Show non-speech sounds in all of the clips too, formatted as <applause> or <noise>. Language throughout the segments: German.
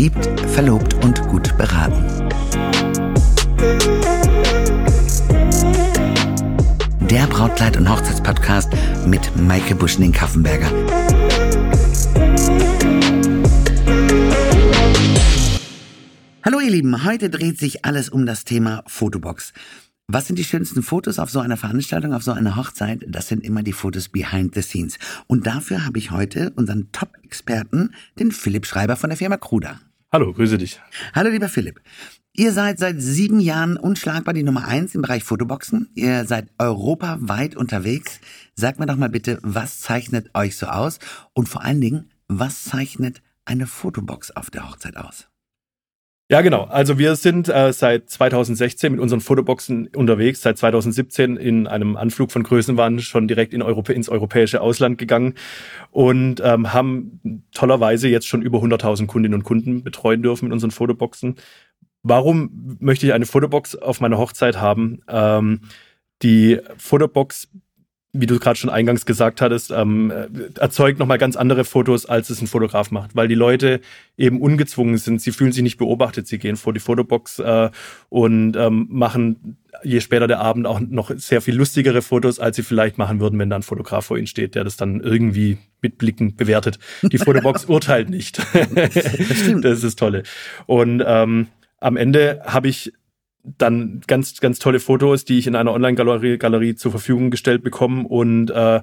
Verliebt, verlobt und gut beraten. Der Brautkleid- und Hochzeitspodcast mit Maike Buschning-Kaffenberger. Hallo ihr Lieben, heute dreht sich alles um das Thema Fotobox. Was sind die schönsten Fotos auf so einer Veranstaltung, auf so einer Hochzeit? Das sind immer die Fotos behind the scenes. Und dafür habe ich heute unseren Top-Experten, den Philipp Schreiber von der Firma Kruder. Hallo, grüße dich. Hallo, lieber Philipp. Ihr seid seit sieben Jahren unschlagbar die Nummer eins im Bereich Fotoboxen. Ihr seid europaweit unterwegs. Sagt mir doch mal bitte, was zeichnet euch so aus? Und vor allen Dingen, was zeichnet eine Fotobox auf der Hochzeit aus? Ja, genau. Also wir sind äh, seit 2016 mit unseren Fotoboxen unterwegs, seit 2017 in einem Anflug von Größenwahn schon direkt in Europä ins europäische Ausland gegangen und ähm, haben tollerweise jetzt schon über 100.000 Kundinnen und Kunden betreuen dürfen mit unseren Fotoboxen. Warum möchte ich eine Fotobox auf meiner Hochzeit haben? Ähm, die Fotobox wie du gerade schon eingangs gesagt hattest, ähm, erzeugt nochmal ganz andere Fotos, als es ein Fotograf macht, weil die Leute eben ungezwungen sind. Sie fühlen sich nicht beobachtet. Sie gehen vor die Fotobox äh, und ähm, machen je später der Abend auch noch sehr viel lustigere Fotos, als sie vielleicht machen würden, wenn da ein Fotograf vor ihnen steht, der das dann irgendwie mit Blicken bewertet. Die Fotobox <laughs> urteilt nicht. das, das ist das Tolle. Und ähm, am Ende habe ich dann ganz, ganz tolle Fotos, die ich in einer Online-Galerie Galerie zur Verfügung gestellt bekomme und äh,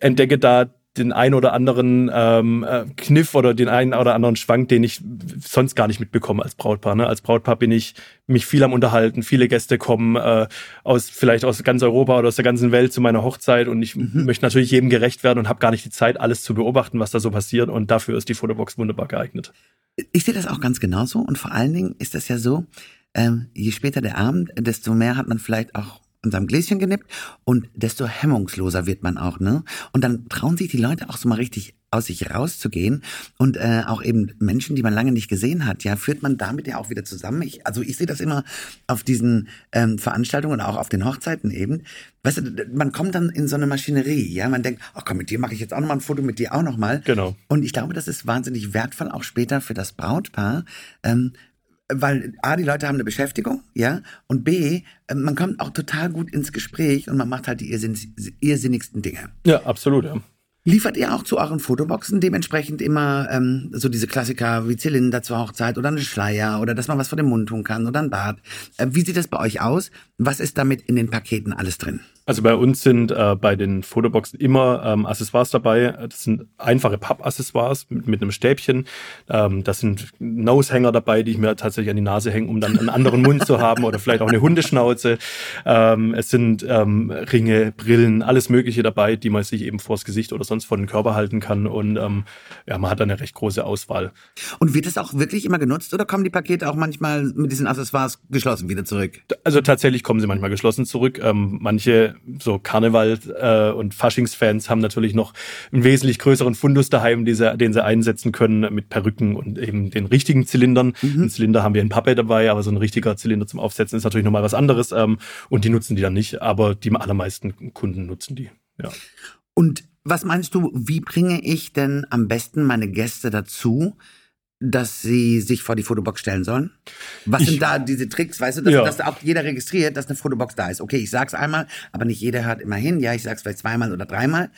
entdecke da den ein oder anderen ähm, äh, Kniff oder den einen oder anderen Schwank, den ich sonst gar nicht mitbekomme als Brautpaar. Ne? Als Brautpaar bin ich mich viel am Unterhalten. Viele Gäste kommen äh, aus vielleicht aus ganz Europa oder aus der ganzen Welt zu meiner Hochzeit und ich mhm. möchte natürlich jedem gerecht werden und habe gar nicht die Zeit, alles zu beobachten, was da so passiert. Und dafür ist die Fotobox wunderbar geeignet. Ich sehe das auch ganz genauso und vor allen Dingen ist das ja so, ähm, je später der Abend, desto mehr hat man vielleicht auch an seinem Gläschen genippt und desto hemmungsloser wird man auch, ne? Und dann trauen sich die Leute auch so mal richtig aus sich rauszugehen und äh, auch eben Menschen, die man lange nicht gesehen hat, ja, führt man damit ja auch wieder zusammen. Ich, also ich sehe das immer auf diesen ähm, Veranstaltungen und auch auf den Hochzeiten eben. Weißt du, man kommt dann in so eine Maschinerie, ja, man denkt, ach komm, mit dir mache ich jetzt auch noch mal ein Foto, mit dir auch noch mal. Genau. Und ich glaube, das ist wahnsinnig wertvoll auch später für das Brautpaar, ähm, weil A, die Leute haben eine Beschäftigung, ja, und B, äh, man kommt auch total gut ins Gespräch und man macht halt die irrsinnigsten Dinge. Ja, absolut, ja. Liefert ihr auch zu euren Fotoboxen dementsprechend immer ähm, so diese Klassiker wie Zylinder zur Hochzeit oder eine Schleier oder dass man was vor dem Mund tun kann oder ein Bart? Äh, wie sieht das bei euch aus? Was ist damit in den Paketen alles drin? Also bei uns sind äh, bei den Fotoboxen immer ähm, Accessoires dabei. Das sind einfache Pappaccessoires mit, mit einem Stäbchen. Ähm, das sind Nosehänger dabei, die ich mir tatsächlich an die Nase hänge, um dann einen anderen Mund zu haben oder vielleicht auch eine Hundeschnauze. Ähm, es sind ähm, Ringe, Brillen, alles Mögliche dabei, die man sich eben vors Gesicht oder sonst vor den Körper halten kann. Und ähm, ja, man hat dann eine recht große Auswahl. Und wird das auch wirklich immer genutzt oder kommen die Pakete auch manchmal mit diesen Accessoires geschlossen wieder zurück? Also tatsächlich kommen sie manchmal geschlossen zurück. Ähm, manche so Karneval- äh, und Faschingsfans haben natürlich noch einen wesentlich größeren Fundus daheim, die sie, den sie einsetzen können mit Perücken und eben den richtigen Zylindern. Mhm. Einen Zylinder haben wir in Pappe dabei, aber so ein richtiger Zylinder zum Aufsetzen ist natürlich nochmal was anderes. Ähm, und die nutzen die dann nicht, aber die allermeisten Kunden nutzen die. Ja. Und was meinst du, wie bringe ich denn am besten meine Gäste dazu, dass sie sich vor die Fotobox stellen sollen? Was ich, sind da diese Tricks, weißt du, dass, ja. dass auch jeder registriert, dass eine Fotobox da ist? Okay, ich sag's einmal, aber nicht jeder hört immer hin. Ja, ich sag's vielleicht zweimal oder dreimal.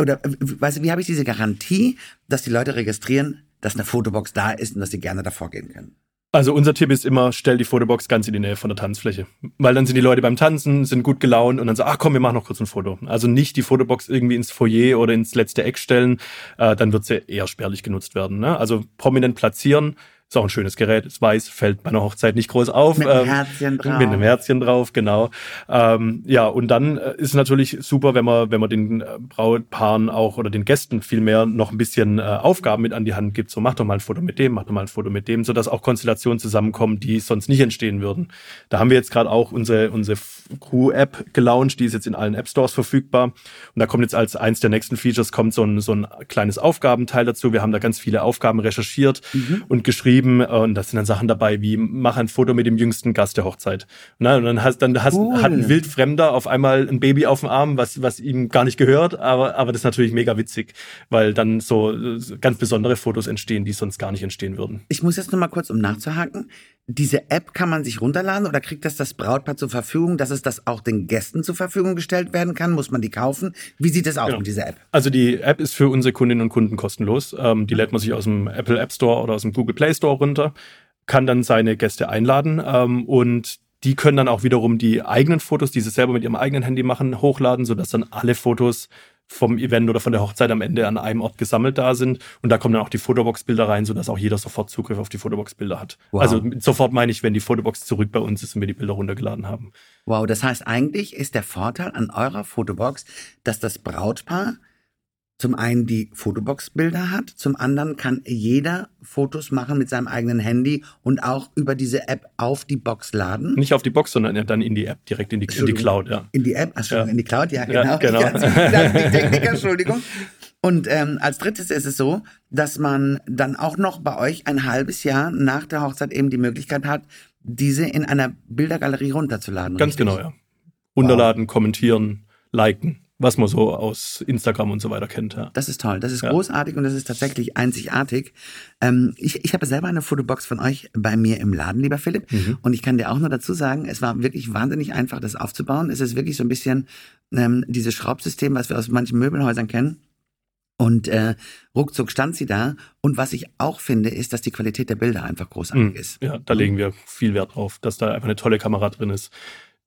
Oder, weißt du, wie habe ich diese Garantie, dass die Leute registrieren, dass eine Fotobox da ist und dass sie gerne davor gehen können? Also unser Tipp ist immer, stell die Fotobox ganz in die Nähe von der Tanzfläche. Weil dann sind die Leute beim Tanzen, sind gut gelaunt und dann so, ach komm, wir machen noch kurz ein Foto. Also nicht die Fotobox irgendwie ins Foyer oder ins letzte Eck stellen, äh, dann wird sie eher spärlich genutzt werden. Ne? Also prominent platzieren, ist auch ein schönes Gerät, ist weiß, fällt bei einer Hochzeit nicht groß auf. Mit einem ähm, Herzchen drauf. Mit einem Herzchen drauf, genau. Ähm, ja, und dann äh, ist es natürlich super, wenn man, wenn man den äh, Brautpaaren auch oder den Gästen vielmehr noch ein bisschen äh, Aufgaben mit an die Hand gibt. So, mach doch mal ein Foto mit dem, mach doch mal ein Foto mit dem, sodass auch Konstellationen zusammenkommen, die sonst nicht entstehen würden. Da haben wir jetzt gerade auch unsere, unsere Crew-App gelauncht, die ist jetzt in allen App-Stores verfügbar. Und da kommt jetzt als eins der nächsten Features kommt so ein, so ein kleines Aufgabenteil dazu. Wir haben da ganz viele Aufgaben recherchiert mhm. und geschrieben geschrieben und da sind dann Sachen dabei wie mach ein Foto mit dem jüngsten Gast der Hochzeit. Na, und dann hast dann hast, cool. hat ein Wildfremder auf einmal ein Baby auf dem Arm, was was ihm gar nicht gehört, aber aber das ist natürlich mega witzig, weil dann so ganz besondere Fotos entstehen, die sonst gar nicht entstehen würden. Ich muss jetzt noch mal kurz um nachzuhaken. Diese App kann man sich runterladen oder kriegt das das Brautpaar zur Verfügung, dass es das auch den Gästen zur Verfügung gestellt werden kann? Muss man die kaufen? Wie sieht es aus genau. mit dieser App? Also die App ist für unsere Kundinnen und Kunden kostenlos. Ähm, die lädt man sich aus dem Apple App Store oder aus dem Google Play Store runter, kann dann seine Gäste einladen ähm, und die können dann auch wiederum die eigenen Fotos, die sie selber mit ihrem eigenen Handy machen, hochladen, sodass dann alle Fotos vom Event oder von der Hochzeit am Ende an einem Ort gesammelt da sind. Und da kommen dann auch die Fotobox-Bilder rein, sodass auch jeder sofort Zugriff auf die Fotobox-Bilder hat. Wow. Also sofort meine ich, wenn die Fotobox zurück bei uns ist und wir die Bilder runtergeladen haben. Wow, das heißt eigentlich ist der Vorteil an eurer Fotobox, dass das Brautpaar zum einen die Fotobox-Bilder hat, zum anderen kann jeder Fotos machen mit seinem eigenen Handy und auch über diese App auf die Box laden. Nicht auf die Box, sondern dann in die App, direkt in die, in die Cloud, ja. In die App, Entschuldigung, ja. in die Cloud, ja, <laughs> genau. Ja, genau. die <laughs> Technik, Entschuldigung. Und ähm, als drittes ist es so, dass man dann auch noch bei euch ein halbes Jahr nach der Hochzeit eben die Möglichkeit hat, diese in einer Bildergalerie runterzuladen. Ganz richtig? genau, ja. Runterladen, wow. kommentieren, liken was man so aus Instagram und so weiter kennt. Ja. Das ist toll, das ist ja. großartig und das ist tatsächlich einzigartig. Ähm, ich, ich habe selber eine Fotobox von euch bei mir im Laden, lieber Philipp, mhm. und ich kann dir auch nur dazu sagen, es war wirklich wahnsinnig einfach, das aufzubauen. Es ist wirklich so ein bisschen ähm, dieses Schraubsystem, was wir aus manchen Möbelhäusern kennen. Und äh, ruckzuck stand sie da. Und was ich auch finde, ist, dass die Qualität der Bilder einfach großartig mhm. ist. Ja, da legen wir viel Wert drauf, dass da einfach eine tolle Kamera drin ist,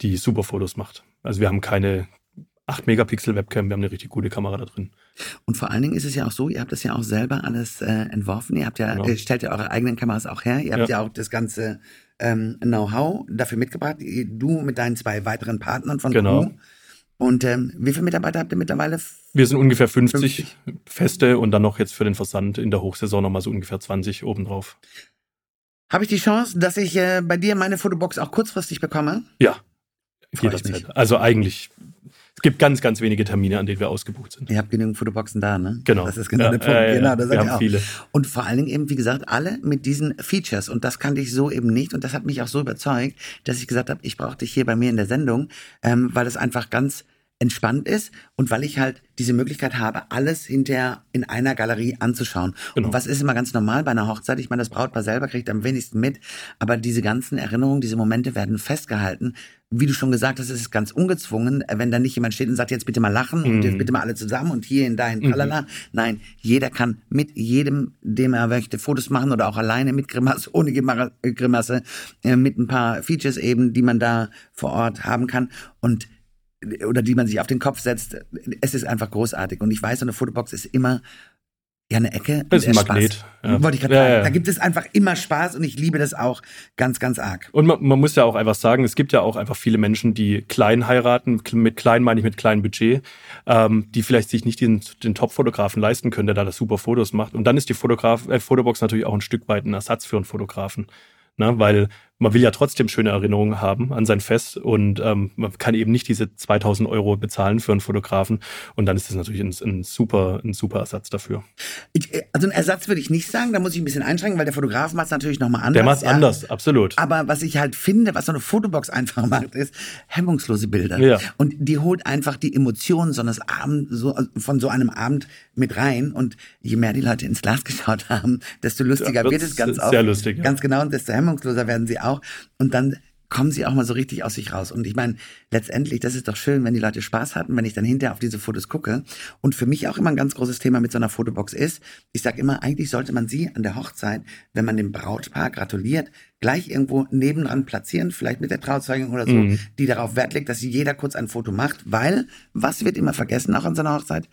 die super Fotos macht. Also wir haben keine 8 Megapixel Webcam, wir haben eine richtig gute Kamera da drin. Und vor allen Dingen ist es ja auch so, ihr habt das ja auch selber alles äh, entworfen, ihr habt ja, genau. ihr stellt ja eure eigenen Kameras auch her, ihr habt ja, ja auch das ganze ähm, Know-how dafür mitgebracht, du mit deinen zwei weiteren Partnern von genau. Crew. Und ähm, wie viele Mitarbeiter habt ihr mittlerweile? Wir sind ungefähr 50, 50, feste und dann noch jetzt für den Versand in der Hochsaison nochmal so ungefähr 20 obendrauf. Habe ich die Chance, dass ich äh, bei dir meine Fotobox auch kurzfristig bekomme? Ja, jederzeit. Also eigentlich es gibt ganz, ganz wenige Termine, an denen wir ausgebucht sind. Ihr habt genügend Fotoboxen da, ne? Genau. Das ist genau ja, der Punkt. Äh, genau, das wir haben auch. viele. Und vor allen Dingen eben, wie gesagt, alle mit diesen Features. Und das kannte ich so eben nicht. Und das hat mich auch so überzeugt, dass ich gesagt habe, ich brauche dich hier bei mir in der Sendung, ähm, weil es einfach ganz entspannt ist und weil ich halt diese Möglichkeit habe, alles hinterher in einer Galerie anzuschauen. Genau. Und was ist immer ganz normal bei einer Hochzeit? Ich meine, das Brautpaar selber kriegt am wenigsten mit, aber diese ganzen Erinnerungen, diese Momente werden festgehalten. Wie du schon gesagt hast, es ist ganz ungezwungen, wenn da nicht jemand steht und sagt, jetzt bitte mal lachen mhm. und jetzt bitte mal alle zusammen und hierhin, dahin, tralala. Mhm. Nein, jeder kann mit jedem, dem er möchte, Fotos machen oder auch alleine mit Grimasse, ohne Grimasse, äh, mit ein paar Features eben, die man da vor Ort haben kann. Und oder die man sich auf den Kopf setzt. Es ist einfach großartig. Und ich weiß, so eine Fotobox ist immer ja eine Ecke. Das ist ein Magnet. Ja. Wollte ich gerade ja, sagen. Ja. Da gibt es einfach immer Spaß und ich liebe das auch ganz, ganz arg. Und man, man, muss ja auch einfach sagen, es gibt ja auch einfach viele Menschen, die klein heiraten. Mit klein meine ich mit kleinem Budget, ähm, die vielleicht sich nicht den, den Top-Fotografen leisten können, der da das super Fotos macht. Und dann ist die Fotograf, äh, Fotobox natürlich auch ein Stück weit ein Ersatz für einen Fotografen. Ne? Weil man will ja trotzdem schöne Erinnerungen haben an sein Fest und ähm, man kann eben nicht diese 2000 Euro bezahlen für einen Fotografen und dann ist das natürlich ein, ein super, ein super Ersatz dafür. Ich, äh, also ein Ersatz würde ich nicht sagen, da muss ich ein bisschen einschränken, weil der Fotograf macht es natürlich nochmal anders. Der macht es ja. anders, absolut. Aber was ich halt finde, was so eine Fotobox einfach macht, ist hemmungslose Bilder. Ja. Und die holt einfach die Emotionen so eines Abend, so, von so einem Abend mit rein und je mehr die Leute ins Glas geschaut haben, desto lustiger ja, wird es ganz oft. Sehr lustig. Ganz genau und desto hemmungsloser werden sie auch. Und dann kommen sie auch mal so richtig aus sich raus. Und ich meine, letztendlich, das ist doch schön, wenn die Leute Spaß hatten, wenn ich dann hinterher auf diese Fotos gucke. Und für mich auch immer ein ganz großes Thema mit so einer Fotobox ist, ich sage immer, eigentlich sollte man sie an der Hochzeit, wenn man dem Brautpaar gratuliert, gleich irgendwo nebendran platzieren, vielleicht mit der Trauzeugung oder so, mhm. die darauf Wert legt, dass jeder kurz ein Foto macht, weil, was wird immer vergessen auch an so einer Hochzeit?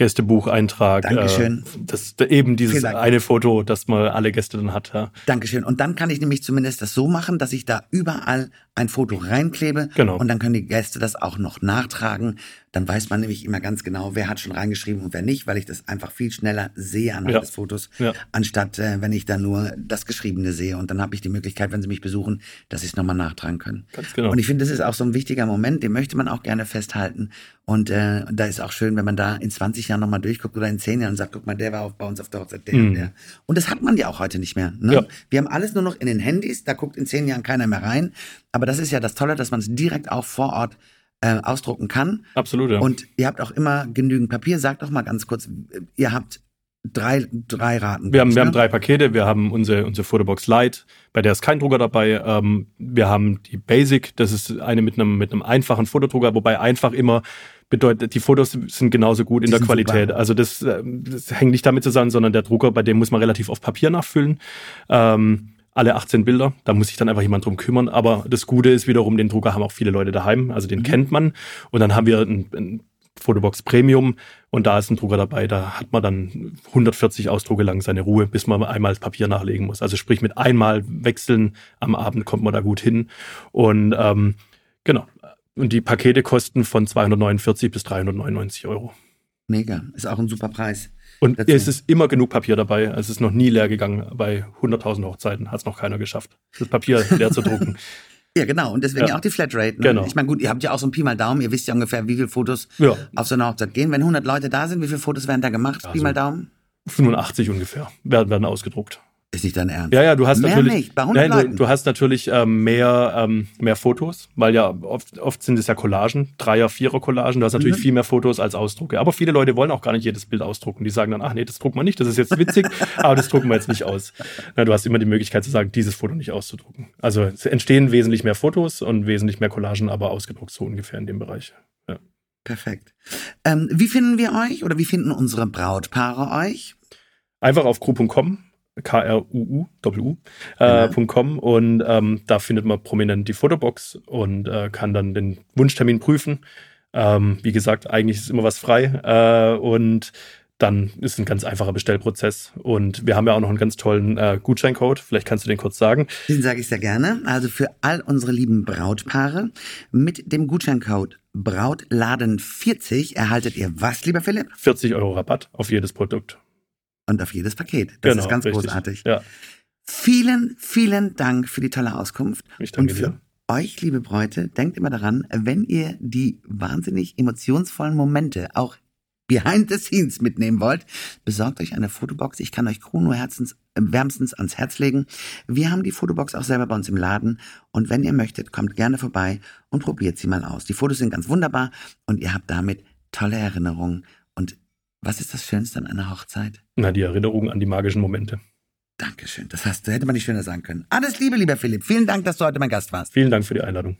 Gästebucheintrag. Dankeschön. Äh, das, eben dieses eine Foto, das man alle Gäste dann hat. Ja. Dankeschön. Und dann kann ich nämlich zumindest das so machen, dass ich da überall ein Foto reinklebe Genau. und dann können die Gäste das auch noch nachtragen. Dann weiß man nämlich immer ganz genau, wer hat schon reingeschrieben und wer nicht, weil ich das einfach viel schneller sehe anhand Ja. des Fotos, Ja. anstatt äh, wenn ich dann nur das Geschriebene sehe. Und dann habe ich die Möglichkeit, wenn sie mich besuchen, dass sie es nochmal nachtragen können. Ganz genau. Und ich finde, das ist auch so ein wichtiger Moment, den möchte man auch gerne festhalten. Und äh, da ist auch schön, wenn man da in 20 Jahren nochmal durchguckt oder in 10 Jahren und sagt, guck mal, der war auch bei uns auf der Hochzeit, der und der. Und das hat man ja auch heute nicht mehr. Ne? Mhm. Ja. Wir haben alles nur noch in den Handys, da guckt in 10 Jahren keiner mehr rein. Aber das ist ja das Tolle, dass man es direkt auch vor Ort äh, ausdrucken kann. Absolut, ja. Und ihr habt auch immer genügend Papier. Sagt doch mal ganz kurz, ihr habt drei, drei Raten. Wir haben, wir haben drei Pakete. Wir haben unsere, unsere Fotobox Lite, bei der ist kein Drucker dabei. Ähm, wir haben die Basic, das ist eine mit einem, mit einem einfachen Fotodrucker, wobei einfach immer bedeutet, die Fotos sind genauso gut in Die der sind Qualität. super. Also das, ähm, das hängt nicht damit zusammen, sondern der Drucker, bei dem muss man relativ oft Papier nachfüllen. Ähm, alle 18 Bilder, da muss sich dann einfach jemand drum kümmern. Aber das Gute ist wiederum, den Drucker haben auch viele Leute daheim, also Mhm. den kennt man. Und dann haben wir ein, ein Photobox Premium und da ist ein Drucker dabei, da hat man dann 140 Ausdrucke lang seine Ruhe, bis man einmal das Papier nachlegen muss. Also sprich mit einmal wechseln am Abend kommt man da gut hin. Und ähm, genau. Und die Pakete kosten von 249 bis 399 Euro. Mega. Ist auch ein super Preis. Und Dazu. es ist immer genug Papier dabei. Es ist noch nie leer gegangen. Bei 100.000 Hochzeiten hat es noch keiner geschafft, das Papier <laughs> leer zu drucken. Ja, genau. Und deswegen Ja. auch die Flatrate. Ne? Genau. Ich meine, gut, ihr habt ja auch so ein Pi mal Daumen. Ihr wisst ja ungefähr, wie viele Fotos Ja, auf so eine Hochzeit gehen. Wenn 100 Leute da sind, wie viele Fotos werden da gemacht? Pi Also- mal Daumen? 85 ungefähr werden, werden ausgedruckt. Ist nicht dein Ernst. Ja, ja, du hast Mehr natürlich, nicht, bei 100 Nein, du, du hast natürlich ähm, mehr, ähm, mehr Fotos, weil ja oft, oft sind es ja Collagen, Dreier, Vierer Collagen. Du hast natürlich Mhm. viel mehr Fotos als Ausdrucke. Aber viele Leute wollen auch gar nicht jedes Bild ausdrucken. Die sagen dann, ach nee, das drucken wir nicht, das ist jetzt witzig, <laughs> aber das drucken wir jetzt nicht aus. Na, du hast immer die Möglichkeit zu sagen, dieses Foto nicht auszudrucken. Also es entstehen wesentlich mehr Fotos und wesentlich mehr Collagen, aber ausgedruckt so ungefähr in dem Bereich. Ja. Perfekt. Ähm, wie finden wir euch oder wie finden unsere Brautpaare euch? Einfach auf crew.com, K-R-U-U, Doppel-U, Genau. äh, .com und ähm, da findet man prominent die Fotobox und äh, kann dann den Wunschtermin prüfen. Ähm, wie gesagt, eigentlich ist immer was frei äh, und dann ist ein ganz einfacher Bestellprozess. Und wir haben ja auch noch einen ganz tollen äh, Gutscheincode. Vielleicht kannst du den kurz sagen. Den sage ich sehr gerne. Also für all unsere lieben Brautpaare mit dem Gutscheincode Brautladen40 erhaltet ihr was, lieber Philipp? 40 Euro Rabatt auf jedes Produkt. Und auf jedes Paket. Das ist ganz Genau, richtig. großartig. Ja, Vielen, vielen Dank für die tolle Auskunft. ich danke Und für dir. euch, liebe Bräute, denkt immer daran, wenn ihr die wahnsinnig emotionsvollen Momente auch behind the scenes mitnehmen wollt, besorgt euch eine Fotobox. Ich kann euch Kruno herzens, äh, wärmstens ans Herz legen. Wir haben die Fotobox auch selber bei uns im Laden. Und wenn ihr möchtet, kommt gerne vorbei und probiert sie mal aus. Die Fotos sind ganz wunderbar und ihr habt damit tolle Erinnerungen. Und was ist das Schönste an einer Hochzeit? Na, die Erinnerung an die magischen Momente. Dankeschön. Das hast, hätte man nicht schöner sagen können. Alles Liebe, lieber Philipp. Vielen Dank, dass du heute mein Gast warst. Vielen Dank für die Einladung.